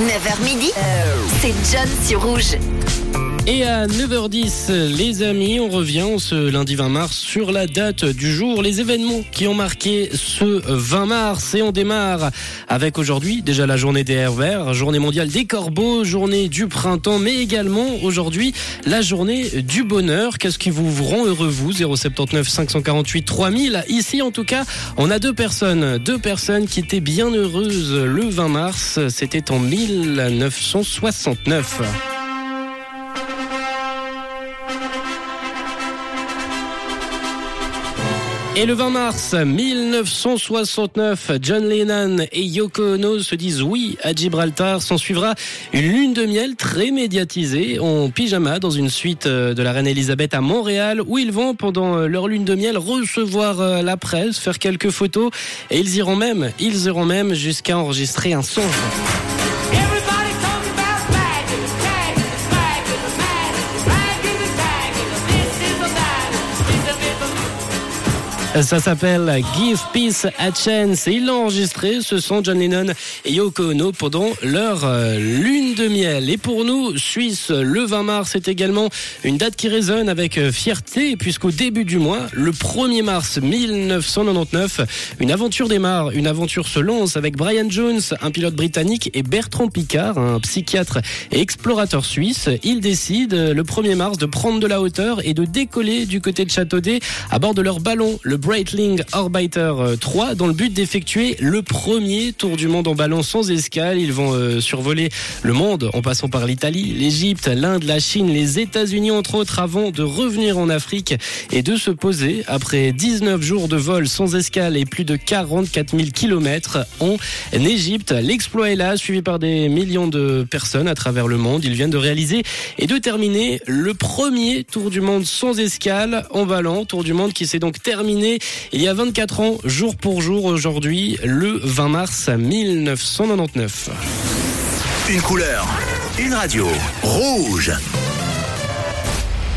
9h midi, c'est John sur Rouge. Et à 9h10, les amis, on revient ce lundi 20 mars sur la date du jour, les événements qui ont marqué ce 20 mars. Et on démarre avec aujourd'hui déjà la journée des verts, journée mondiale des corbeaux, journée du printemps, mais également aujourd'hui la journée du bonheur. Qu'est-ce qui vous rend heureux, vous? 079 548 3000. Ici, en tout cas, on a deux personnes, deux personnes qui étaient bien heureuses le 20 mars. C'était en 1969. Et le 20 mars 1969, John Lennon et Yoko Ono se disent oui à Gibraltar. S'en suivra une lune de miel très médiatisée en pyjama dans une suite de la reine Elisabeth à Montréal où ils vont pendant leur lune de miel recevoir la presse, faire quelques photos et ils iront même, ils iront même jusqu'à enregistrer un son. Ça s'appelle Give Peace a Chance. Et ils l'ont enregistré, ce sont John Lennon et Yoko Ono pendant leur lune de miel. Et pour nous, Suisse, le 20 mars c'est également une date qui résonne avec fierté, puisqu'au début du mois, le 1er mars 1999, une aventure démarre. Une aventure se lance avec Brian Jones, un pilote britannique, et Bertrand Picard, un psychiatre et explorateur suisse. Ils décident le 1er mars de prendre de la hauteur et de décoller du côté de Châteaudet à bord de leur ballon, le Breitling Orbiter 3 dans le but d'effectuer le premier tour du monde en ballon sans escale. Ils vont euh, survoler le monde en passant par l'Italie, l'Égypte, l'Inde, la Chine, les États-Unis entre autres avant de revenir en Afrique et de se poser après 19 jours de vol sans escale et plus de 44 000 kilomètres en Égypte. L'exploit est là, suivi par des millions de personnes à travers le monde. Ils viennent de réaliser et de terminer le premier tour du monde sans escale en ballon. Tour du monde qui s'est donc terminé il y a 24 ans, jour pour jour aujourd'hui, le 20 mars 1999. Une couleur, une radio, rouge.